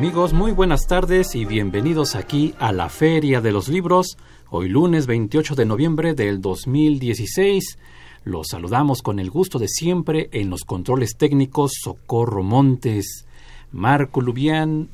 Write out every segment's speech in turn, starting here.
Amigos, muy buenas tardes y bienvenidos aquí a la Feria de los Libros, hoy lunes 28 de noviembre del 2016. Los saludamos con el gusto de siempre en los controles técnicos Socorro Montes, Marco Lubián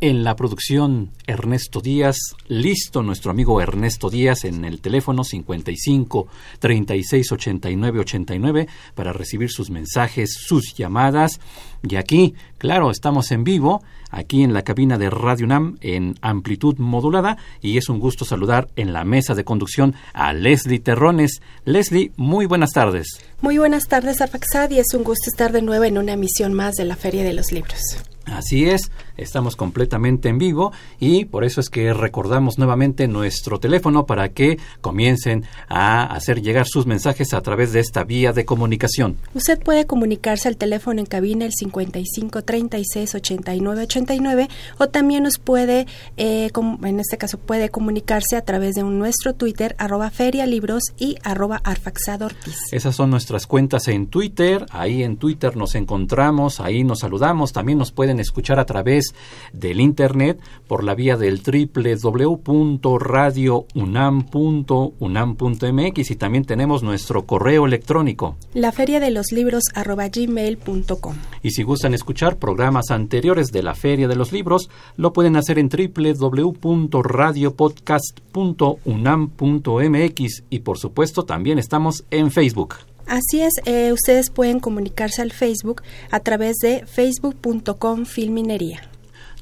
en la producción, Ernesto Díaz, listo nuestro amigo Ernesto Díaz en el teléfono 55 36 89 89 para recibir sus mensajes, sus llamadas. Y aquí, claro, estamos en vivo, aquí en la cabina de Radio UNAM en amplitud modulada y es un gusto saludar en la mesa de conducción a Leslie Terrones. Leslie, muy buenas tardes. Muy buenas tardes, Afaxad, y es un gusto estar de nuevo en una emisión más de la Feria de los Libros. Así es, estamos completamente en vivo y por eso es que recordamos nuevamente nuestro teléfono para que comiencen a hacer llegar sus mensajes a través de esta vía de comunicación. Usted puede comunicarse al teléfono en cabina el 55 36 89 89 o también nos puede, eh, en este caso puede comunicarse a través de un, nuestro Twitter arroba ferialibros y arroba arfaxadortiz. Esas son nuestras cuentas en Twitter, ahí en Twitter nos encontramos, ahí nos saludamos, también nos pueden escuchar a través del internet por la vía del www.radiounam.unam.mx y también tenemos nuestro correo electrónico. La feria de los libros gmail.com. Y si gustan escuchar programas anteriores de la Feria de los Libros, lo pueden hacer en www.radiopodcast.unam.mx y por supuesto también estamos en Facebook. Así es, eh, ustedes pueden comunicarse al Facebook a través de facebook.com filminería.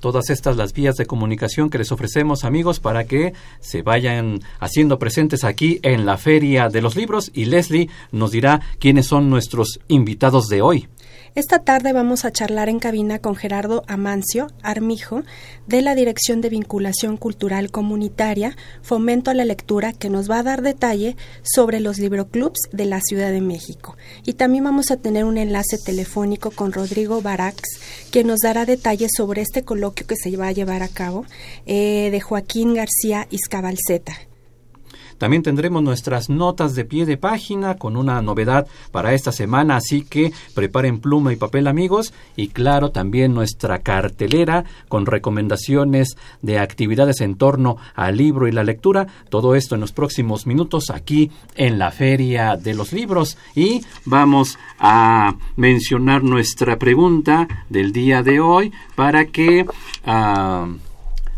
Todas estas las vías de comunicación que les ofrecemos amigos para que se vayan haciendo presentes aquí en la Feria de los Libros y Leslie nos dirá quiénes son nuestros invitados de hoy. Esta tarde vamos a charlar en cabina con Gerardo Amancio Armijo de la Dirección de Vinculación Cultural Comunitaria, Fomento a la Lectura, que nos va a dar detalle sobre los libroclubs de la Ciudad de México. Y también vamos a tener un enlace telefónico con Rodrigo Barax, que nos dará detalles sobre este coloquio que se va a llevar a cabo eh, de Joaquín García Izcabalceta. También tendremos nuestras notas de pie de página con una novedad para esta semana, así que preparen pluma y papel amigos y claro también nuestra cartelera con recomendaciones de actividades en torno al libro y la lectura. Todo esto en los próximos minutos aquí en la Feria de los Libros y vamos a mencionar nuestra pregunta del día de hoy para que ah,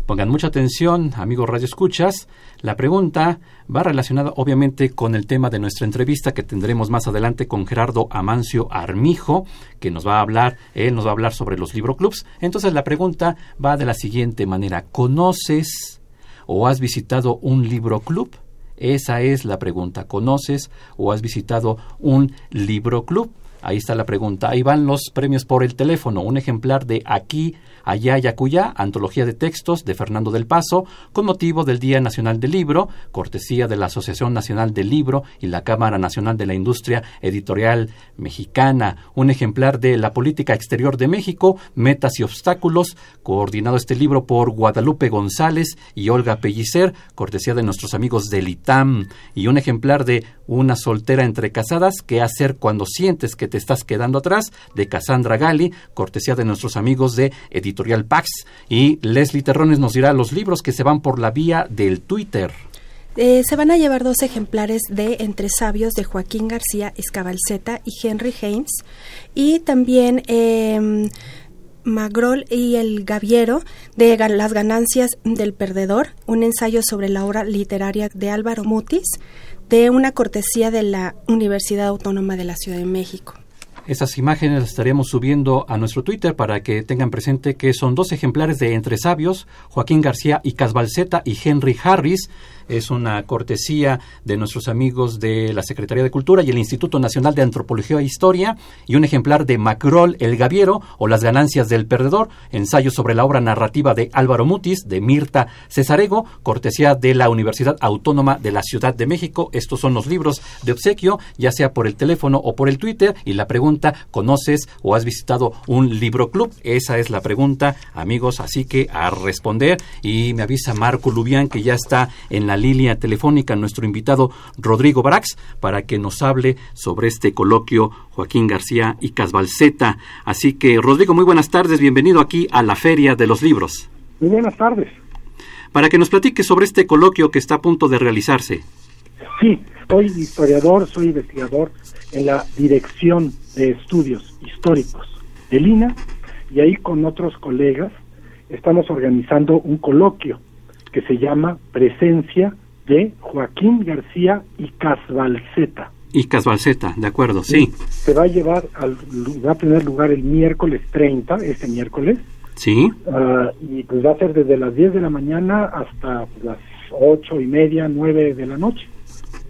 pongan mucha atención, amigos Radio Escuchas. La pregunta va relacionada obviamente con el tema de nuestra entrevista que tendremos más adelante con Gerardo Amancio Armijo, que nos va a hablar, él nos va a hablar sobre los libroclubs. Entonces la pregunta va de la siguiente manera, ¿conoces o has visitado un libroclub? Esa es la pregunta, ¿conoces o has visitado un libroclub? Ahí está la pregunta. Ahí van los premios por el teléfono. Un ejemplar de Aquí Allá Yacuyá, antología de textos de Fernando del Paso, con motivo del Día Nacional del Libro, cortesía de la Asociación Nacional del Libro y la Cámara Nacional de la Industria Editorial Mexicana, un ejemplar de La Política Exterior de México, Metas y Obstáculos, coordinado este libro por Guadalupe González y Olga Pellicer, cortesía de nuestros amigos del ITAM, y un ejemplar de Una soltera entre casadas, ¿qué hacer cuando sientes que te estás quedando atrás? de Cassandra Gali, cortesía de nuestros amigos de Editorial Y Leslie Terrones nos dirá los libros que se van por la vía del Twitter. Eh, se van a llevar dos ejemplares de Entre Sabios de Joaquín García Escabalceta y Henry Haynes. Y también eh, Magrol y el Gaviero de Las ganancias del perdedor, un ensayo sobre la obra literaria de Álvaro Mutis, de una cortesía de la Universidad Autónoma de la Ciudad de México. Esas imágenes las estaremos subiendo a nuestro Twitter para que tengan presente que son dos ejemplares de Entre Sabios, Joaquín García y Casbalceta y Henry Harris, es una cortesía de nuestros amigos de la Secretaría de Cultura y el Instituto Nacional de Antropología e Historia y un ejemplar de Macrol el Gaviero o Las ganancias del perdedor, ensayo sobre la obra narrativa de Álvaro Mutis de Mirta Cesarego, cortesía de la Universidad Autónoma de la Ciudad de México. Estos son los libros de obsequio, ya sea por el teléfono o por el Twitter y la pregunta, ¿conoces o has visitado un libro club? Esa es la pregunta, amigos, así que a responder y me avisa Marco Lubián que ya está en la línea telefónica nuestro invitado Rodrigo Barax para que nos hable sobre este coloquio Joaquín García y Casbalceta. Así que Rodrigo, muy buenas tardes, bienvenido aquí a la Feria de los Libros. Muy buenas tardes. Para que nos platique sobre este coloquio que está a punto de realizarse. Sí, soy historiador, soy investigador en la Dirección de Estudios Históricos de Lina y ahí con otros colegas estamos organizando un coloquio que se llama Presencia de Joaquín García y Casbalceta. Y Casbalceta, de acuerdo, sí. Se va a llevar, al, va a tener lugar el miércoles 30, este miércoles. Sí. Uh, y pues va a ser desde las 10 de la mañana hasta las ocho y media, 9 de la noche.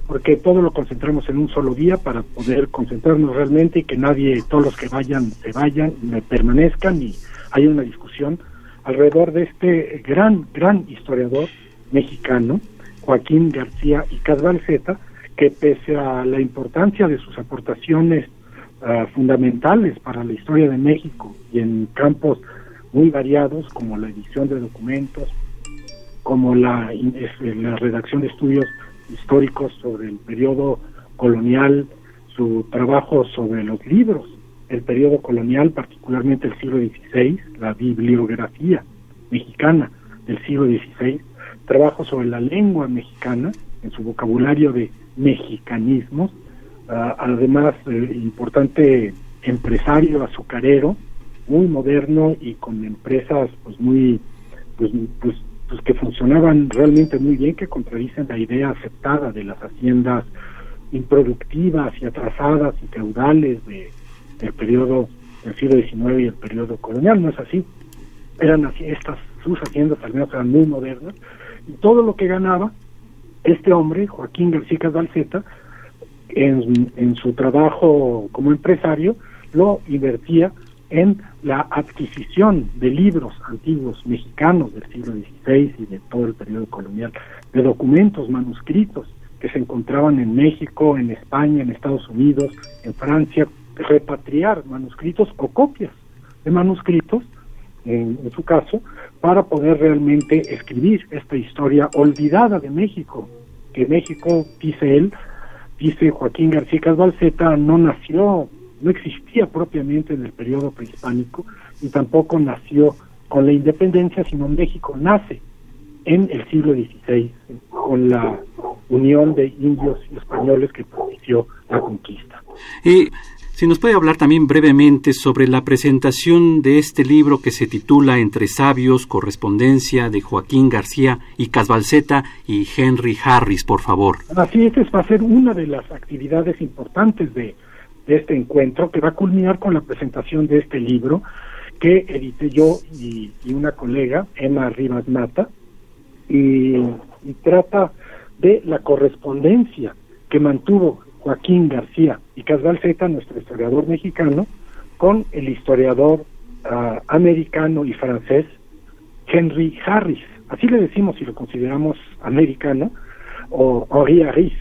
Porque todo lo concentramos en un solo día para poder concentrarnos realmente y que nadie, todos los que vayan, se vayan, me permanezcan y haya una discusión alrededor de este gran, gran historiador mexicano, Joaquín García y Casbalceta, que pese a la importancia de sus aportaciones uh, fundamentales para la historia de México y en campos muy variados como la edición de documentos, como la, la redacción de estudios históricos sobre el periodo colonial, su trabajo sobre los libros, el periodo colonial, particularmente el siglo XVI, la bibliografía mexicana del siglo XVI, trabajo sobre la lengua mexicana, en su vocabulario de mexicanismos, uh, además eh, importante empresario azucarero, muy moderno y con empresas pues muy pues, pues, pues que funcionaban realmente muy bien que contradicen la idea aceptada de las haciendas improductivas y atrasadas y feudales de, del periodo del siglo XIX y el periodo colonial no es así eran estas sus haciendas al menos eran muy modernas y todo lo que ganaba este hombre Joaquín García Casbalceta en, en su trabajo como empresario lo invertía en la adquisición de libros antiguos mexicanos del siglo XVI y de todo el periodo colonial, de documentos manuscritos que se encontraban en México, en España, en Estados Unidos, en Francia, repatriar manuscritos o copias de manuscritos, en, su caso, para poder realmente escribir esta historia olvidada de México, que México, dice él, dice Joaquín García Casbalceta, no nació no existía propiamente en el periodo prehispánico y tampoco nació con la independencia, sino México nace en el siglo XVI con la unión de indios y españoles que propició la conquista. Y si nos puede hablar también brevemente sobre la presentación de este libro que se titula Entre sabios, correspondencia de Joaquín García y Casbalceta y Henry Harris, por favor. Así es, va a ser una de las actividades importantes de, este encuentro que va a culminar con la presentación de este libro que edité yo y, una colega, Emma Rivas Mata, y, trata de la correspondencia que mantuvo Joaquín García y Casbalceta, nuestro historiador mexicano, con el historiador uh, americano y francés Henry Harris. Así le decimos si lo consideramos americano, o Henri Harris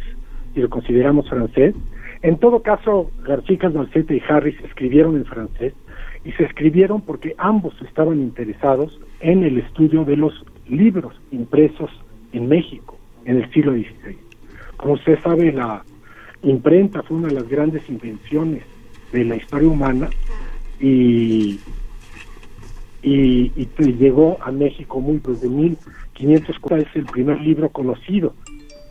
si lo consideramos francés, en todo caso, García Casbalceta y Harris escribieron en francés y se escribieron porque ambos estaban interesados en el estudio de los libros impresos en México en el siglo XVI. Como usted sabe, la imprenta fue una de las grandes invenciones de la historia humana y, y, y llegó a México muy desde 1540, es el primer libro conocido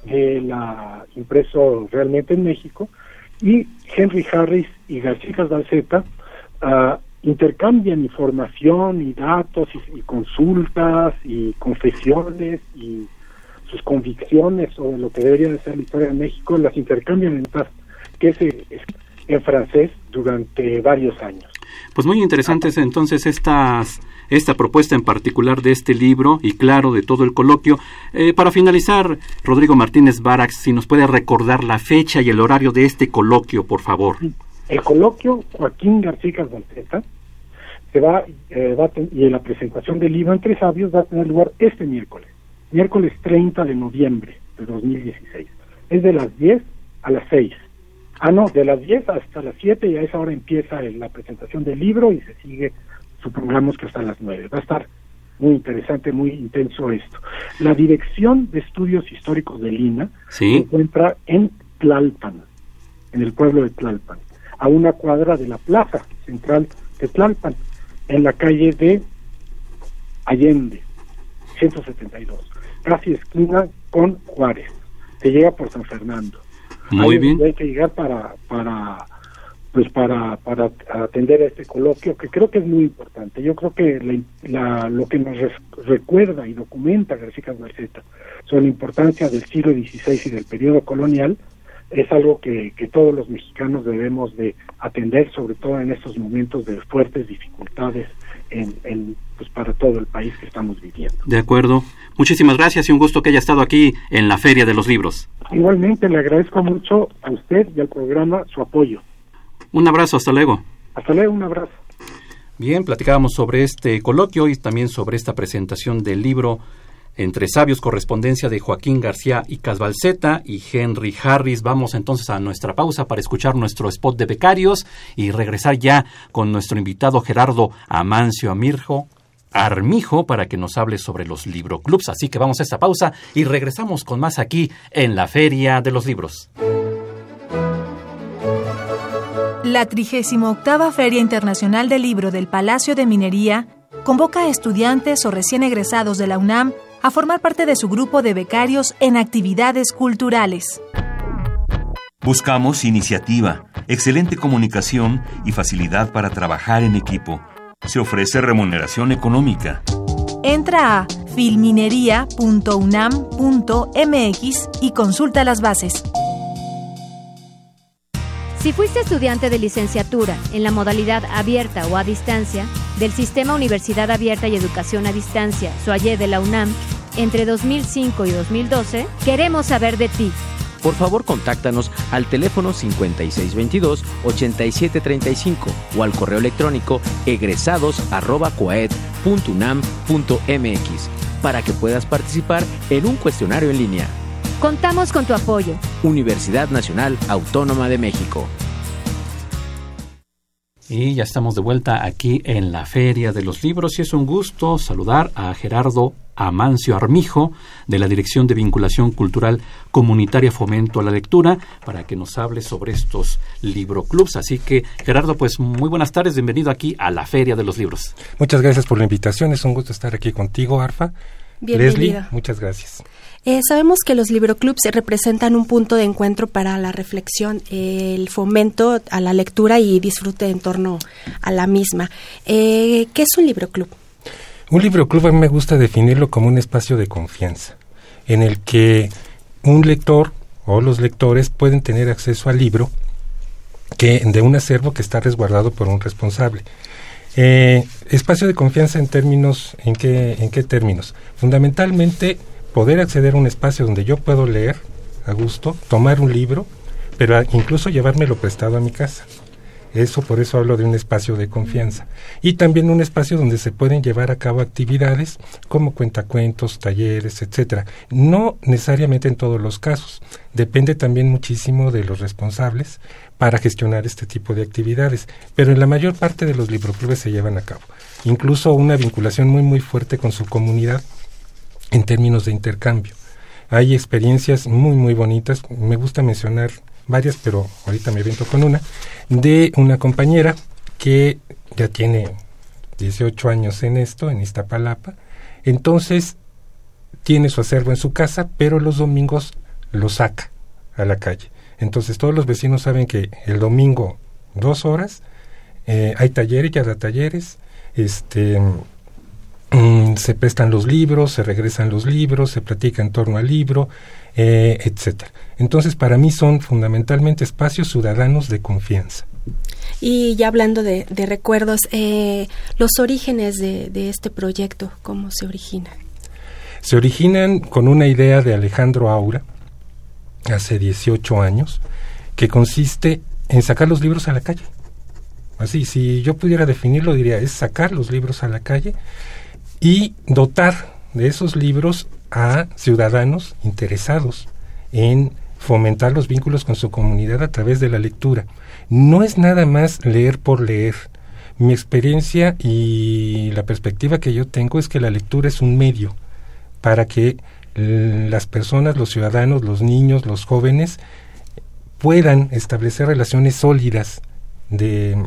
de la impreso realmente en México. Y Henry Harris y García Casbalceta uh, intercambian información y datos y, y, consultas y confesiones y sus convicciones sobre lo que debería de ser la historia de México, las intercambian en que se en francés durante varios años. Pues muy interesantes entonces estas esta propuesta en particular de este libro y claro de todo el coloquio. Eh, para finalizar, Rodrigo Martínez Barax, si nos puede recordar la fecha y el horario de este coloquio, por favor. El coloquio Joaquín García Calvalceta se va, eh, va y la presentación del libro entre sabios va a tener lugar este miércoles, miércoles 30 de noviembre de 2016. Es de las 10 a las 6. Ah, no, de las 10 hasta las 7 y a esa hora empieza la presentación del libro y se sigue, supongamos que hasta las 9. Va a estar muy interesante, muy intenso esto. La Dirección de Estudios Históricos de Lina se encuentra en Tlalpan, en el pueblo de Tlalpan, a una cuadra de la plaza central de Tlalpan, en la calle de Allende, 172, casi esquina con Juárez. Se llega por San Fernando. Muy bien. Hay que llegar para, para pues para, para atender a este coloquio que creo que es muy importante. Yo creo que la, lo que nos recuerda y documenta García Garceta sobre la importancia del siglo XVI y del periodo colonial es algo que, que todos los mexicanos debemos de atender, sobre todo en estos momentos de fuertes dificultades en, en, pues para todo el país que estamos viviendo. De acuerdo. Muchísimas gracias y un gusto que haya estado aquí en la Feria de los Libros. Igualmente, le agradezco mucho a usted y al programa su apoyo. Un abrazo, hasta luego. Hasta luego, un abrazo. Bien, platicábamos sobre este coloquio y también sobre esta presentación del libro Entre Sabios, correspondencia de Joaquín García y Casbalceta y Henry Harris. Vamos entonces a nuestra pausa para escuchar nuestro spot de becarios y regresar ya con nuestro invitado Gerardo Amancio Amirjo, Armijo para que nos hable sobre los libroclubs. Así que vamos a esta pausa y regresamos con más aquí en la Feria de los Libros. La 38 Feria Internacional del Libro del Palacio de Minería convoca a estudiantes o recién egresados de la UNAM a formar parte de su grupo de becarios en actividades culturales. Buscamos iniciativa, excelente comunicación y facilidad para trabajar en equipo. Se ofrece remuneración económica. Entra a filminería.unam.mx y consulta las bases. Si fuiste estudiante de licenciatura en la modalidad abierta o a distancia del Sistema Universidad Abierta y Educación a Distancia, SOAYE de la UNAM, entre 2005 y 2012, queremos saber de ti. Por favor, contáctanos al teléfono 5622-8735 o al correo electrónico egresados.coaed.unam.mx para que puedas participar en un cuestionario en línea. Contamos con tu apoyo. Universidad Nacional Autónoma de México. Y ya estamos de vuelta aquí en la Feria de los Libros y es un gusto saludar a Gerardo Amancio Armijo de la Dirección de Vinculación Cultural Comunitaria Fomento a la Lectura para que nos hable sobre estos libroclubs. Así que Gerardo, pues muy buenas tardes, bienvenido aquí a la Feria de los Libros. Muchas gracias por la invitación, es un gusto estar aquí contigo, Arfa. Leslie, muchas gracias. Eh, sabemos que los libroclubs representan un punto de encuentro para la reflexión, el fomento a la lectura y disfrute en torno a la misma. Eh, ¿Qué es un libroclub? Un libroclub a mí me gusta definirlo como un espacio de confianza, en el que un lector o los lectores pueden tener acceso al libro que de un acervo que está resguardado por un responsable. Eh, espacio de confianza en términos, ¿en qué, en qué términos? Fundamentalmente poder acceder a un espacio donde yo puedo leer a gusto, tomar un libro, pero incluso llevármelo prestado a mi casa. Eso por eso hablo de un espacio de confianza. Y también un espacio donde se pueden llevar a cabo actividades como cuentacuentos, talleres, etcétera. No necesariamente en todos los casos. Depende también muchísimo de los responsables para gestionar este tipo de actividades. Pero en la mayor parte de los libroclubes se llevan a cabo. Incluso una vinculación muy muy fuerte con su comunidad en términos de intercambio. Hay experiencias muy, muy bonitas. Me gusta mencionar varias, pero ahorita me viento con una, de una compañera que ya tiene 18 años en esto, en Iztapalapa. Entonces, tiene su acervo en su casa, pero los domingos lo saca a la calle. Entonces, todos los vecinos saben que el domingo, dos horas, eh, hay talleres, ya da talleres, este Mm, se prestan los libros, se regresan los libros, se platica en torno al libro, eh, etcétera. Entonces, para mí son fundamentalmente espacios ciudadanos de confianza. Y ya hablando de, recuerdos, eh, los orígenes de, de este proyecto, ¿cómo se origina? Se originan con una idea de Alejandro Aura, hace 18 años, que consiste en sacar los libros a la calle. Así, si yo pudiera definirlo, diría, es sacar los libros a la calle y dotar de esos libros a ciudadanos interesados en fomentar los vínculos con su comunidad a través de la lectura. No es nada más leer por leer. Mi experiencia y la perspectiva que yo tengo es que la lectura es un medio para que las personas, los ciudadanos, los niños, los jóvenes puedan establecer relaciones sólidas de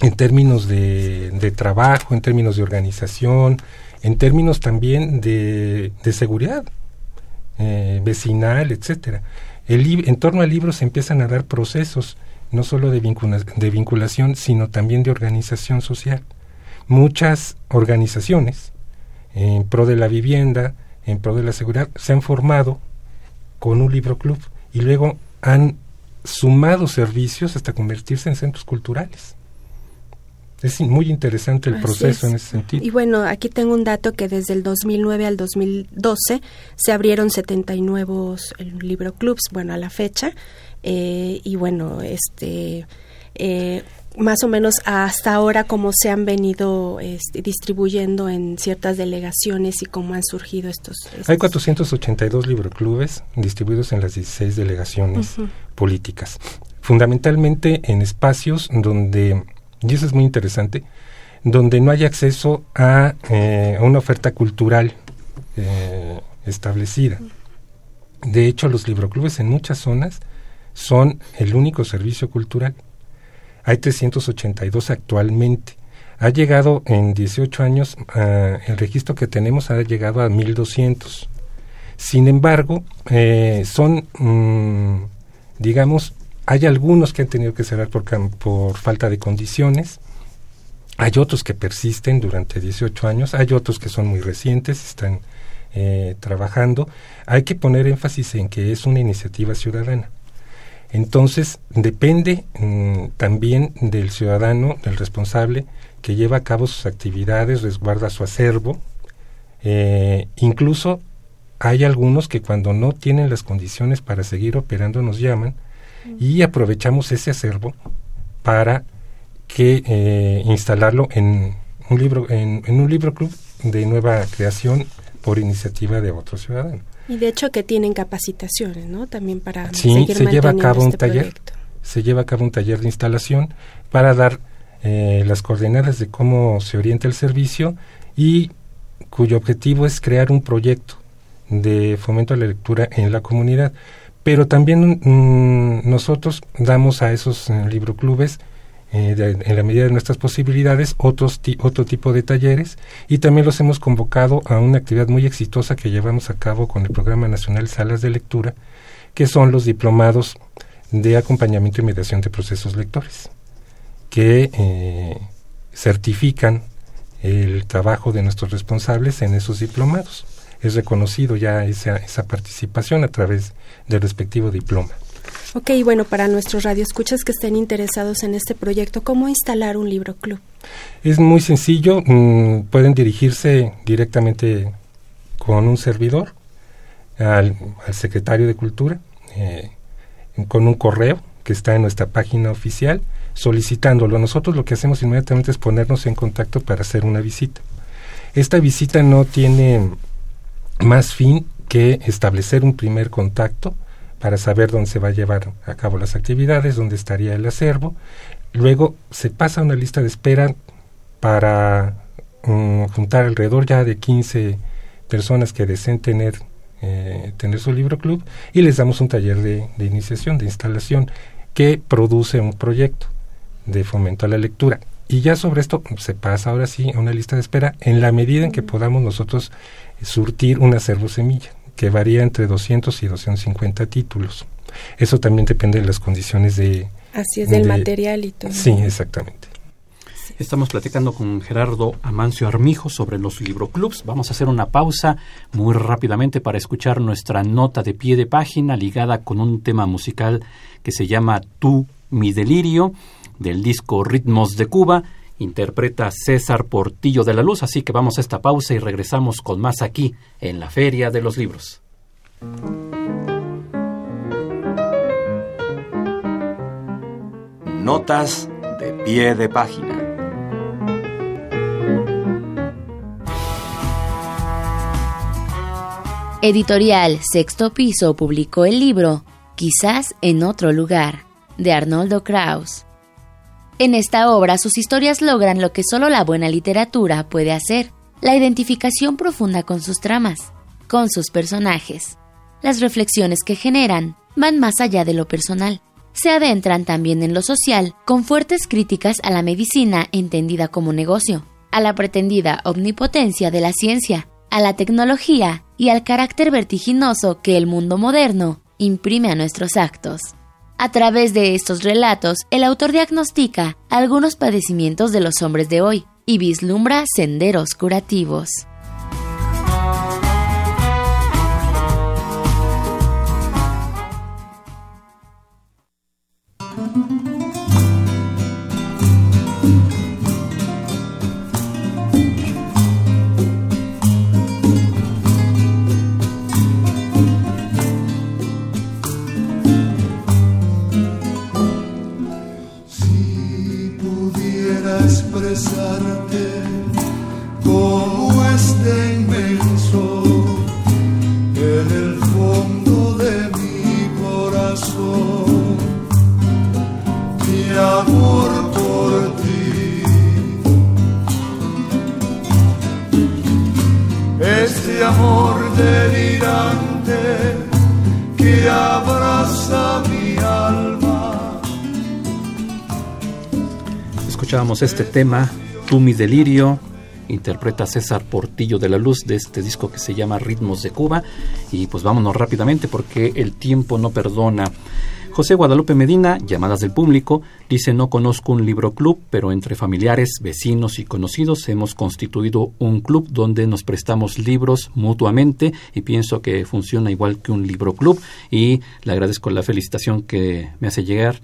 en términos de, de, trabajo, en términos de organización, en términos también de, seguridad eh, vecinal, etcétera. En torno al libro se empiezan a dar procesos no solo de, de vinculación, sino también de organización social. Muchas organizaciones en pro de la vivienda, en pro de la seguridad, se han formado con un libro club y luego han sumado servicios hasta convertirse en centros culturales. Es muy interesante el proceso en ese sentido. Y bueno, aquí tengo un dato que desde el 2009 al 2012 se abrieron 70 nuevos eh, libro clubs, bueno, a la fecha. Eh, y bueno, este eh, más o menos hasta ahora cómo se han venido este, distribuyendo en ciertas delegaciones y cómo han surgido estos. Hay 482 libroclubes distribuidos en las 16 delegaciones políticas, fundamentalmente en espacios donde, y eso es muy interesante, donde no hay acceso a, eh, una oferta cultural eh, establecida. De hecho, los libroclubes en muchas zonas son el único servicio cultural hay 382 actualmente. Ha llegado en 18 años, uh, el registro que tenemos ha llegado a 1200. Sin embargo, eh, son, mm, digamos, hay algunos que han tenido que cerrar por, por falta de condiciones. Hay otros que persisten durante 18 años, hay otros que son muy recientes, están eh, trabajando. Hay que poner énfasis en que es una iniciativa ciudadana. Entonces, depende mm, también del ciudadano, del responsable, que lleva a cabo sus actividades, resguarda su acervo. Eh, incluso hay algunos que cuando no tienen las condiciones para seguir operando nos llaman y aprovechamos ese acervo para que eh, instalarlo en un libro en, en un libro club de nueva creación por iniciativa de otro ciudadano. Y de hecho que tienen capacitaciones, ¿no? También para sí, se lleva a cabo un este taller, se lleva a cabo un taller de instalación para dar eh, las coordenadas de cómo se orienta el servicio y cuyo objetivo es crear un proyecto de fomento a la lectura en la comunidad. Pero también mm, nosotros damos a esos eh, libroclubes eh, en la medida de nuestras posibilidades, otros otro tipo de talleres y también los hemos convocado a una actividad muy exitosa que llevamos a cabo con el Programa Nacional Salas de Lectura, que son los diplomados de acompañamiento y mediación de procesos lectores, que eh, certifican el trabajo de nuestros responsables en esos diplomados. Es reconocido ya esa, esa participación a través del respectivo diploma. Ok, bueno, para nuestros radioescuchas que estén interesados en este proyecto, ¿cómo instalar un libro club? Es muy sencillo, mm, pueden dirigirse directamente con un servidor al, secretario de Cultura, eh, con un correo que está en nuestra página oficial, solicitándolo. Nosotros lo que hacemos inmediatamente es ponernos en contacto para hacer una visita. Esta visita no tiene más fin que establecer un primer contacto, para saber dónde se va a llevar a cabo las actividades, dónde estaría el acervo. Luego se pasa una lista de espera para mm, juntar alrededor ya de 15 personas que deseen tener, eh, tener su libro club y les damos un taller de iniciación, de instalación, que produce un proyecto de fomento a la lectura. Y ya sobre esto se pasa ahora sí a una lista de espera en la medida en que podamos nosotros surtir un acervo semilla que varía entre 200 y 250 títulos. Eso también depende de las condiciones de... Así es, del material y todo. Sí, exactamente. Estamos platicando con Gerardo Amancio Armijo sobre los libroclubs. Vamos a hacer una pausa muy rápidamente para escuchar nuestra nota de pie de página ligada con un tema musical que se llama Tú, mi delirio. Del disco Ritmos de Cuba. Interpreta César Portillo de la Luz, así que vamos a esta pausa y regresamos con más aquí en la Feria de los Libros. Notas de pie de página. Editorial Sexto Piso publicó el libro Quizás en otro lugar, de Arnoldo Kraus. En esta obra sus historias logran lo que solo la buena literatura puede hacer, la identificación profunda con sus tramas, con sus personajes. Las reflexiones que generan van más allá de lo personal. Se adentran también en lo social, con fuertes críticas a la medicina entendida como negocio, a la pretendida omnipotencia de la ciencia, a la tecnología y al carácter vertiginoso que el mundo moderno imprime a nuestros actos. A través de estos relatos, el autor diagnostica algunos padecimientos de los hombres de hoy y vislumbra senderos curativos. Este tema, Tú mi delirio, interpreta César Portillo de la Luz de este disco que se llama Ritmos de Cuba. Y pues vámonos rápidamente porque el tiempo no perdona. José Guadalupe Medina, llamadas del público, dice no conozco un libro club, pero entre familiares, vecinos y conocidos hemos constituido un club donde nos prestamos libros mutuamente y pienso que funciona igual que un libro club y le agradezco la felicitación que me hace llegar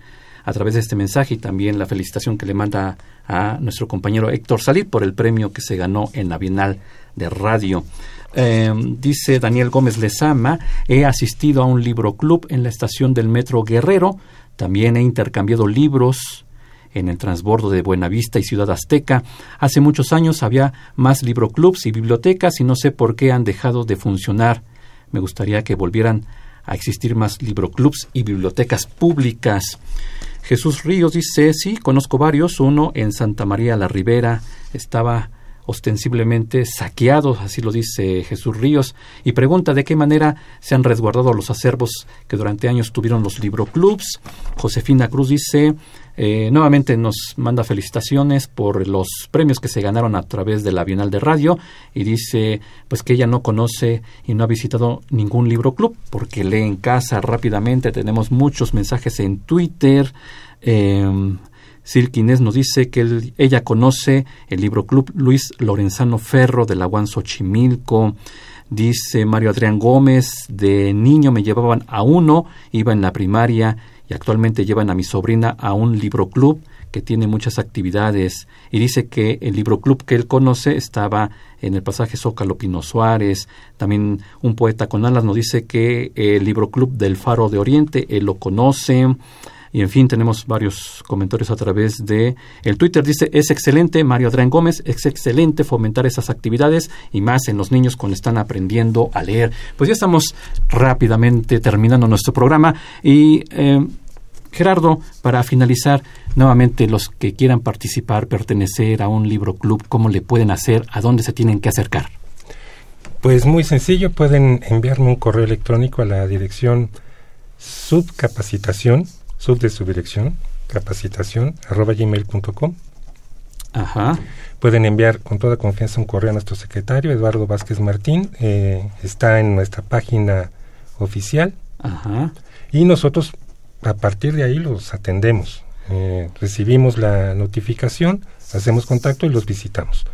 a través de este mensaje y también la felicitación que le manda a nuestro compañero Héctor Salir por el premio que se ganó en la Bienal de Radio. Eh, dice Daniel Gómez Lezama, he asistido a un libro club en la estación del Metro Guerrero, también he intercambiado libros en el transbordo de Buenavista y Ciudad Azteca. Hace muchos años había más libroclubs y bibliotecas y no sé por qué han dejado de funcionar. Me gustaría que volvieran a existir más libroclubs y bibliotecas públicas. Jesús Ríos dice, sí, conozco varios. Uno en Santa María la Ribera estaba ostensiblemente saqueado, así lo dice Jesús Ríos, y pregunta de qué manera se han resguardado los acervos que durante años tuvieron los libroclubs. Josefina Cruz dice, eh, nuevamente nos manda felicitaciones por los premios que se ganaron a través de la Bienal de Radio y dice pues que ella no conoce y no ha visitado ningún libro club porque lee en casa rápidamente, tenemos muchos mensajes en Twitter. Eh, Inés nos dice que ella conoce el libro club Luis Lorenzano Ferro de la Guan Xochimilco. Dice Mario Adrián Gómez, de niño me llevaban a uno, iba en la primaria y actualmente llevan a mi sobrina a un libro club que tiene muchas actividades y dice que el libro club que él conoce estaba en el pasaje Zócalo Pino Suárez, también un poeta con alas nos dice que el libro club del Faro de Oriente él lo conoce, y en fin, tenemos varios comentarios a través de el Twitter. Dice, es excelente, Mario Adrián Gómez, es excelente fomentar esas actividades y más en los niños cuando están aprendiendo a leer. Pues ya estamos rápidamente terminando nuestro programa y... Eh, Gerardo, para finalizar, nuevamente los que quieran participar, pertenecer a un libro club, ¿cómo le pueden hacer? ¿A dónde se tienen que acercar? Pues muy sencillo, pueden enviarme un correo electrónico a la dirección subcapacitación sub de su dirección, capacitación, arroba gmail.com. Ajá. Pueden enviar con toda confianza un correo a nuestro secretario, Eduardo Vázquez Martín. Eh, está en nuestra página oficial. Ajá. Y nosotros, a partir de ahí, los atendemos. Eh, recibimos la notificación, hacemos contacto y los visitamos.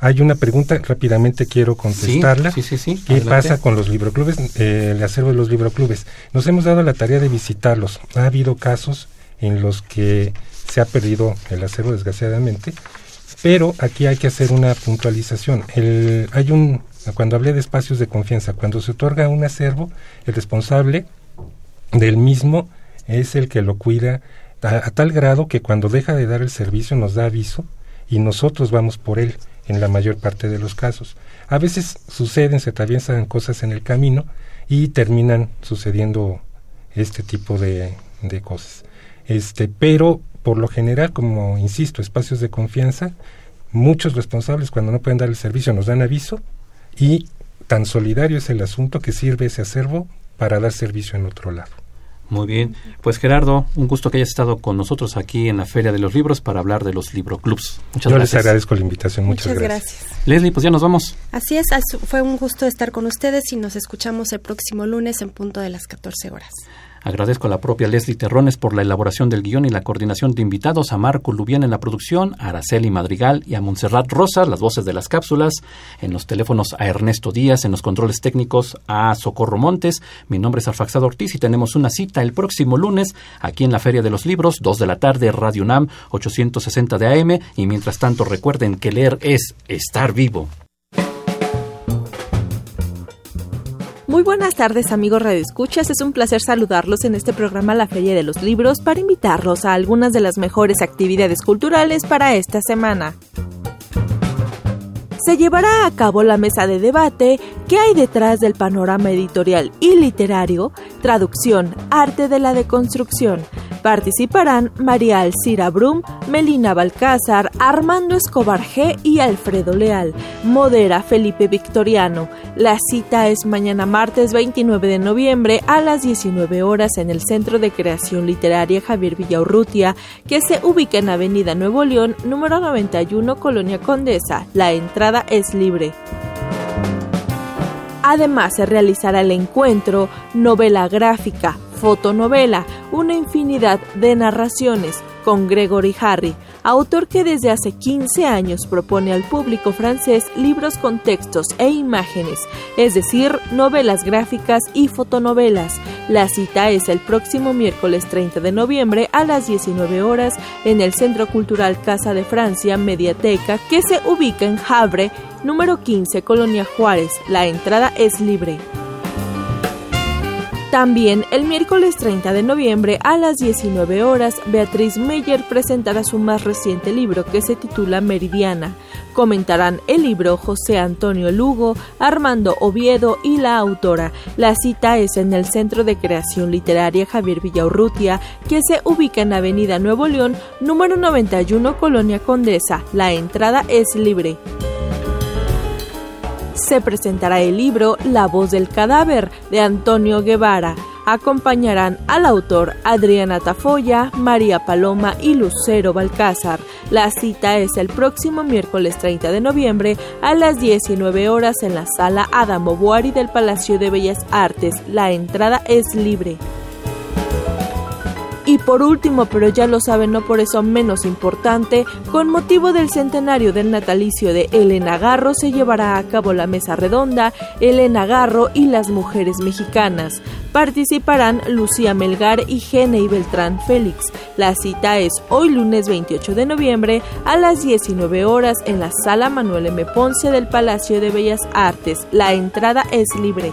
Hay una pregunta, rápidamente quiero contestarla. Sí, sí, sí, ¿Qué pasa con los libroclubes, eh, el acervo de los libroclubes? Nos hemos dado la tarea de visitarlos. Ha habido casos en los que se ha perdido el acervo desgraciadamente, pero aquí hay que hacer una puntualización. El, hay un, cuando hablé de espacios de confianza, cuando se otorga un acervo, el responsable del mismo es el que lo cuida a, tal grado que cuando deja de dar el servicio nos da aviso y nosotros vamos por él en la mayor parte de los casos. A veces suceden, se atraviesan cosas en el camino y terminan sucediendo este tipo de, de cosas. Este, pero por lo general, como insisto, espacios de confianza, muchos responsables cuando no pueden dar el servicio nos dan aviso y tan solidario es el asunto que sirve ese acervo para dar servicio en otro lado. Muy bien. Pues Gerardo, un gusto que hayas estado con nosotros aquí en la Feria de los Libros para hablar de los libroclubs. Muchas Yo les agradezco la invitación. Muchas, gracias. Leslie, pues ya nos vamos. Así es, fue un gusto estar con ustedes y nos escuchamos el próximo lunes en punto de las 14 horas. Agradezco a la propia Leslie Terrones por la elaboración del guion y la coordinación de invitados, a Marco Lubián en la producción, a Araceli Madrigal y a Montserrat Rosas, las voces de las cápsulas, en los teléfonos a Ernesto Díaz, en los controles técnicos a Socorro Montes. Mi nombre es Arfaxado Ortiz y tenemos una cita el próximo lunes aquí en la Feria de los Libros, 2 de la tarde, Radio UNAM, 860 de AM. Y mientras tanto, recuerden que leer es estar vivo. Buenas tardes amigos Escuchas, es un placer saludarlos en este programa La Feria de los Libros para invitarlos a algunas de las mejores actividades culturales para esta semana se llevará a cabo la mesa de debate ¿Qué hay detrás del panorama editorial y literario? Traducción, arte de la deconstrucción. Participarán María Alcira Brum, Melina Balcázar, Armando Escobar G y Alfredo Leal. Modera Felipe Victoriano. La cita es mañana martes 29 de noviembre a las 19 horas en el Centro de Creación Literaria Javier Villaurrutia, que se ubica en Avenida Nuevo León, número 91, Colonia Condesa. La entrada es libre. Además se realizará el encuentro Novela Gráfica, Fotonovela, una infinidad de narraciones con Gregory Harry, autor que desde hace 15 años propone al público francés libros con textos e imágenes, es decir, novelas gráficas y fotonovelas. La cita es el próximo miércoles 30 de noviembre a las 19 horas en el Centro Cultural Casa de Francia Mediateca, que se ubica en Havre, número 15, Colonia Juárez. La entrada es libre. También el miércoles 30 de noviembre a las 19 horas, Beatriz Meyer presentará su más reciente libro que se titula Meridiana. Comentarán el libro José Antonio Lugo, Armando Oviedo y la autora. La cita es en el Centro de Creación Literaria Javier Villaurrutia, que se ubica en Avenida Nuevo León, número 91, Colonia Condesa. La entrada es libre se presentará el libro La voz del cadáver de Antonio Guevara. Acompañarán al autor Adriana Tafoya, María Paloma y Lucero Balcázar. La cita es el próximo miércoles 30 de noviembre a las 19 horas en la sala Adamo Boari del Palacio de Bellas Artes. La entrada es libre. Y por último, pero ya lo saben, no por eso menos importante, con motivo del centenario del natalicio de Elena Garro se llevará a cabo la mesa redonda Elena Garro y las mujeres mexicanas. Participarán Lucía Melgar y y Beltrán Félix. La cita es hoy lunes 28 de noviembre a las 19 horas en la sala Manuel M. Ponce del Palacio de Bellas Artes. La entrada es libre.